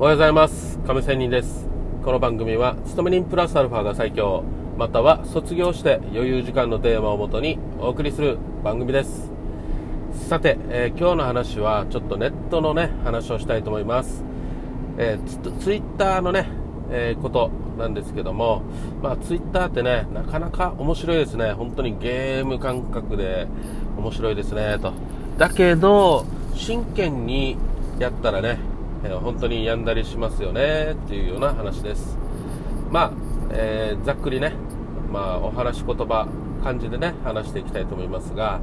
おはようございます。亀仙人です。この番組は勤め人プラスアルファが最強。または卒業して余裕時間のテーマをもとにお送りする番組です。さて、えー、今日の話はちょっとネットのね話をしたいと思います、えー、ツイッターのね、えー、ことなんですけども、まあ、ツイッターってねなかなか面白いですね。本当にゲーム感覚で面白いですねと。だけど真剣にやったらねえー、本当に病んだりしますよねっていうような話です。まあ、えー、ざっくりね、まあ、お話し言葉、感じでね、話していきたいと思いますが、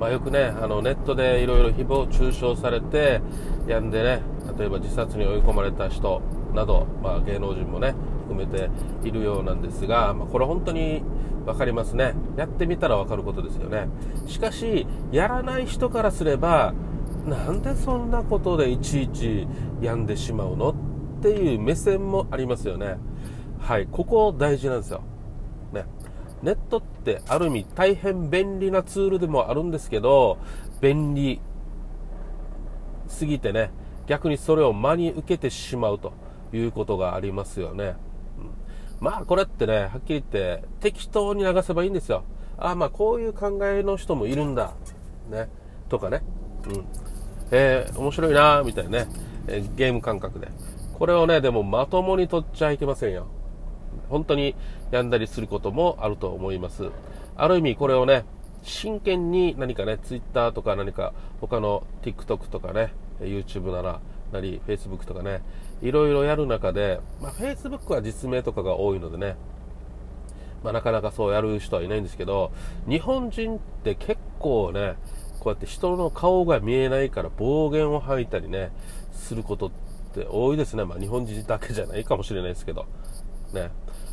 まあ、よくね、あのネットでいろいろ誹謗中傷されて、病んでね、例えば自殺に追い込まれた人など、まあ、芸能人もね、含めているようなんですが、まあ、これ本当に分かりますね。やってみたら分かることですよね。しかし、やらない人からすれば、なんでそんなことでいちいち病んでしまうのっていう目線もありますよね。はい、ここ大事なんですよ。ね。ネットってある意味大変便利なツールでもあるんですけど、便利すぎてね、逆にそれを真に受けてしまうということがありますよね。うん、まあこれってね、はっきり言って適当に流せばいいんですよ。ああまあこういう考えの人もいるんだ。ね。とかね。うん。えー、面白いなみたいなね、えー、ゲーム感覚で。これをね、でもまともに取っちゃいけませんよ。本当に病んだりすることもあると思います。ある意味これをね、真剣に何かね、Twitter とか何か他の TikTok とかね、YouTube なら、なり Facebook とかね、いろいろやる中で、まあ、Facebook は実名とかが多いのでね、まあ、なかなかそうやる人はいないんですけど、日本人って結構ね、こうやって人の顔が見えないから暴言を吐いたりね、することって多いですね。まあ日本人だけじゃないかもしれないですけど。ね。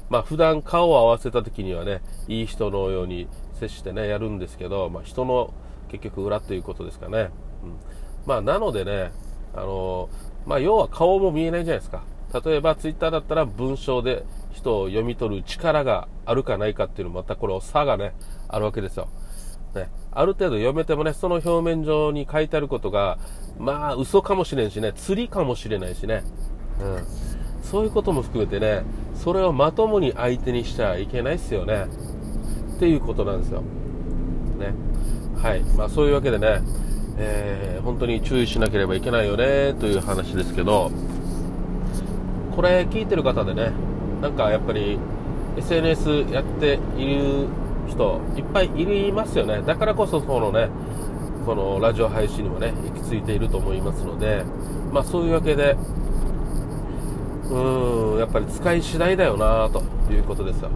まあ普段顔を合わせた時にはね、いい人のように接してね、やるんですけど、まあ人の結局裏ということですかね。うん。まあなのでね、あの、まあ要は顔も見えないじゃないですか。例えばツイッターだったら文章で人を読み取る力があるかないかっていうのもまたこれ差がね、あるわけですよ。ね、ある程度読めてもね、その表面上に書いてあることが、まあ、嘘かもしれんしね、釣りかもしれないしね、うん。そういうことも含めてね、それをまともに相手にしちゃいけないっすよね。っていうことなんですよ。ね。はい。まあ、そういうわけでね、えー、本当に注意しなければいけないよね、という話ですけど、これ聞いてる方でね、なんかやっぱり SNS やっている人いっぱいいますよね。だからこそこのねこのラジオ配信にもね行き着いていると思いますのでまあそういうわけでうーんやっぱり使い次第だよなということですよ。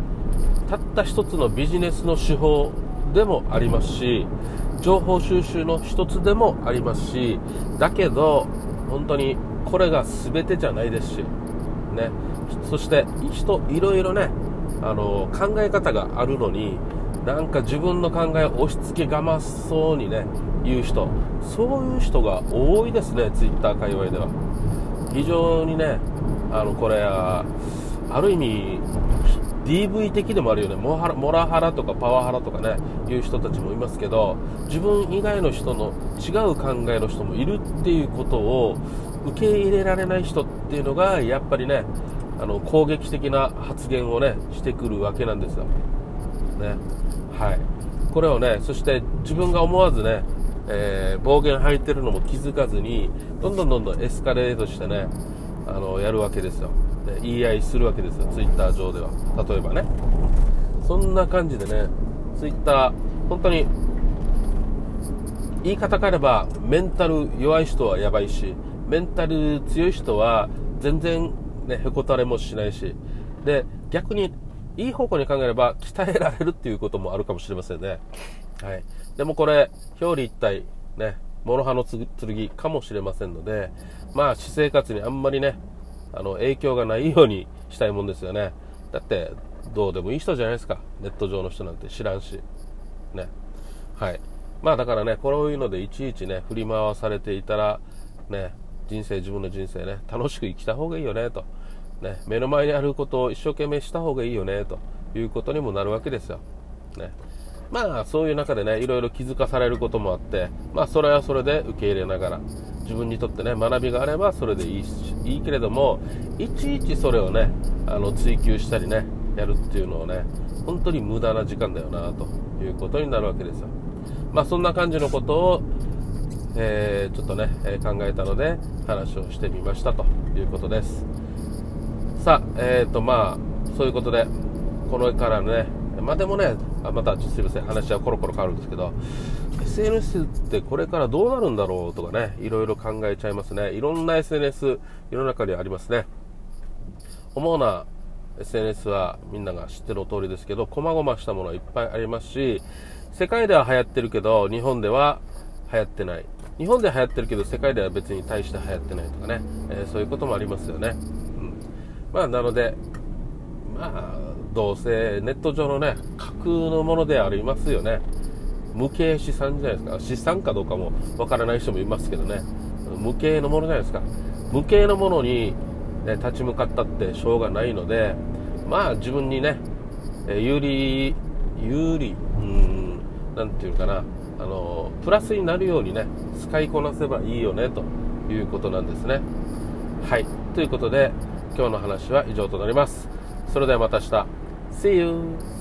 たった一つのビジネスの手法でもありますし情報収集の一つでもありますしだけど本当にこれが全てじゃないですしね。そして人いろいろねあの考え方があるのになんか自分の考えを押し付けがまそうにね言う人。そういう人が多いですねツイッター界隈では。非常にねあのこれある意味 DV 的でもあるよね。モラハラとかパワハラとかねいう人たちもいますけど自分以外の人の違う考えの人もいるっていうことを受け入れられない人っていうのがやっぱりねあの攻撃的な発言をねしてくるわけなんですよ。ね。はい、これをねそして自分が思わずね、えー、暴言吐いてるのも気づかずにどんどんどんどんエスカレートしてねあのやるわけですよ。で言い合いするわけですよツイッター上では。例えばね。そんな感じでねツイッター本当に言い方変えればメンタル弱い人はやばいしメンタル強い人は全然ねへこたれもしないしで逆にいい方向に考えれば鍛えられるっていうこともあるかもしれませんね。はい。でもこれ、表裏一体、ね、諸刃の剣かもしれませんので、まあ、私生活にあんまりね、あの、影響がないようにしたいもんですよね。だって、どうでもいい人じゃないですか。ネット上の人なんて知らんし。ね。はい。まあだからね、こういうのでいちいちね、振り回されていたら、ね、人生、自分の人生ね、楽しく生きた方がいいよね、と。ね、目の前にあることを一生懸命した方がいいよねということにもなるわけですよ。ね、まあそういう中でねいろいろ気づかされることもあってまあそれはそれで受け入れながら自分にとってね学びがあればそれでいいいいけれどもいちいちそれをねあの追求したりねやるっていうのをね本当に無駄な時間だよなということになるわけですよ。まあそんな感じのことを、えー、ちょっとね、え考えたので話をしてみましたということです。さあえっ、ー、とまあそういうことでこのからねまあでもねあまたすいません話はコロコロ変わるんですけど SNS ってこれからどうなるんだろうとかねいろいろ考えちゃいますね。いろんな SNS 世の中にありますね。主な SNS はみんなが知ってる通りですけど細々したものはいっぱいありますし世界では流行ってるけど日本では流行ってない。日本で流行ってるけど世界では別に大して流行ってないとかね、えー、そういうこともありますよね、まあなのでまあどうせネット上のね架空のものでありますよね。無形資産じゃないですか。資産かどうかもわからない人もいますけどね。無形のものじゃないですか。無形のものに、ね、立ち向かったってしょうがないのでまあ自分にね有利有利うんなんていうかな。あのプラスになるようにね使いこなせばいいよねということなんですね。はい。ということで今日の話は以上となりますそれではまた明日 See you!